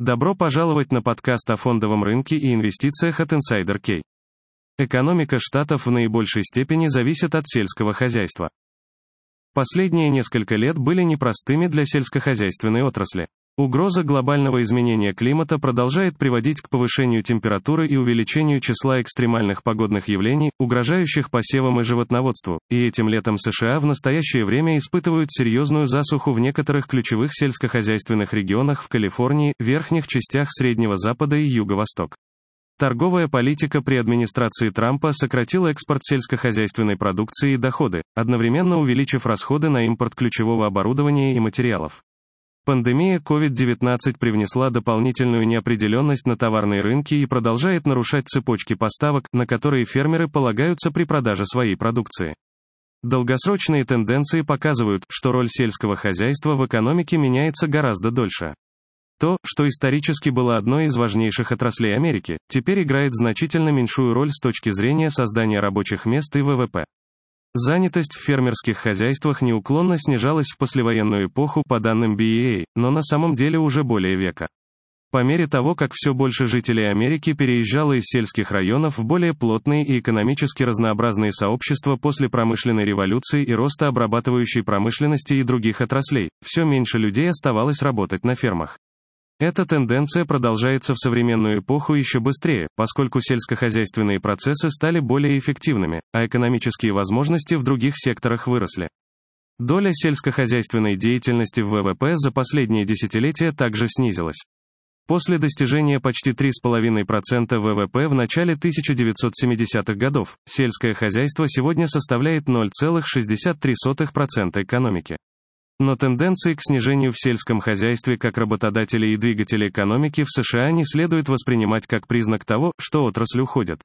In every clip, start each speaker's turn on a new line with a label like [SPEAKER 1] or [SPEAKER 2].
[SPEAKER 1] Добро пожаловать на подкаст о фондовом рынке и инвестициях от Insider Key. Экономика штатов в наибольшей степени зависит от сельского хозяйства. Последние несколько лет были непростыми для сельскохозяйственной отрасли. Угроза глобального изменения климата продолжает приводить к повышению температуры и увеличению числа экстремальных погодных явлений, угрожающих посевам и животноводству, и этим летом США в настоящее время испытывают серьезную засуху в некоторых ключевых сельскохозяйственных регионах в Калифорнии, верхних частях Среднего Запада и Юго-Восток. Торговая политика при администрации Трампа сократила экспорт сельскохозяйственной продукции и доходы, одновременно увеличив расходы на импорт ключевого оборудования и материалов. Пандемия COVID-19 привнесла дополнительную неопределенность на товарные рынки и продолжает нарушать цепочки поставок, на которые фермеры полагаются при продаже своей продукции. Долгосрочные тенденции показывают, что роль сельского хозяйства в экономике меняется гораздо дольше. То, что исторически было одной из важнейших отраслей Америки, теперь играет значительно меньшую роль с точки зрения создания рабочих мест и ВВП. Занятость в фермерских хозяйствах неуклонно снижалась в послевоенную эпоху по данным BEA, но на самом деле уже более века. По мере того, как все больше жителей Америки переезжало из сельских районов в более плотные и экономически разнообразные сообщества после промышленной революции и роста обрабатывающей промышленности и других отраслей, все меньше людей оставалось работать на фермах. Эта тенденция продолжается в современную эпоху еще быстрее, поскольку сельскохозяйственные процессы стали более эффективными, а экономические возможности в других секторах выросли. Доля сельскохозяйственной деятельности в ВВП за последние десятилетия также снизилась. После достижения почти 3,5% ВВП в начале 1970-х годов, сельское хозяйство сегодня составляет 0,63% экономики. Но тенденции к снижению в сельском хозяйстве как работодателей и двигателей экономики в США не следует воспринимать как признак того, что отрасль уходит.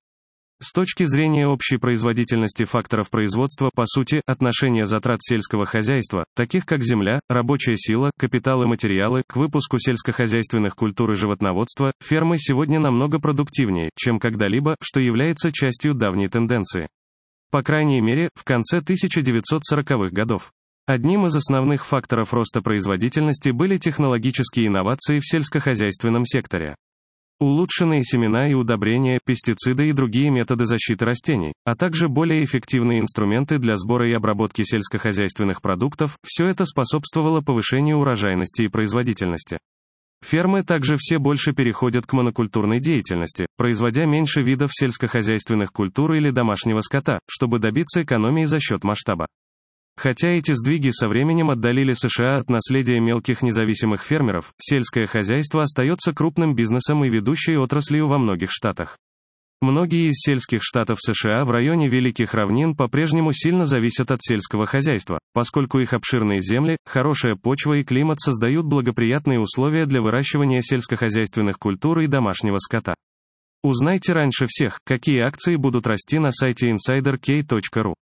[SPEAKER 1] С точки зрения общей производительности факторов производства, по сути, отношение затрат сельского хозяйства, таких как земля, рабочая сила, капитал и материалы, к выпуску сельскохозяйственных культур и животноводства, фермы сегодня намного продуктивнее, чем когда-либо, что является частью давней тенденции. По крайней мере, в конце 1940-х годов. Одним из основных факторов роста производительности были технологические инновации в сельскохозяйственном секторе. Улучшенные семена и удобрения, пестициды и другие методы защиты растений, а также более эффективные инструменты для сбора и обработки сельскохозяйственных продуктов, все это способствовало повышению урожайности и производительности. Фермы также все больше переходят к монокультурной деятельности, производя меньше видов сельскохозяйственных культур или домашнего скота, чтобы добиться экономии за счет масштаба. Хотя эти сдвиги со временем отдалили США от наследия мелких независимых фермеров, сельское хозяйство остается крупным бизнесом и ведущей отраслью во многих штатах. Многие из сельских штатов США в районе Великих равнин по-прежнему сильно зависят от сельского хозяйства, поскольку их обширные земли, хорошая почва и климат создают благоприятные условия для выращивания сельскохозяйственных культур и домашнего скота. Узнайте раньше всех, какие акции будут расти на сайте insiderk.ru.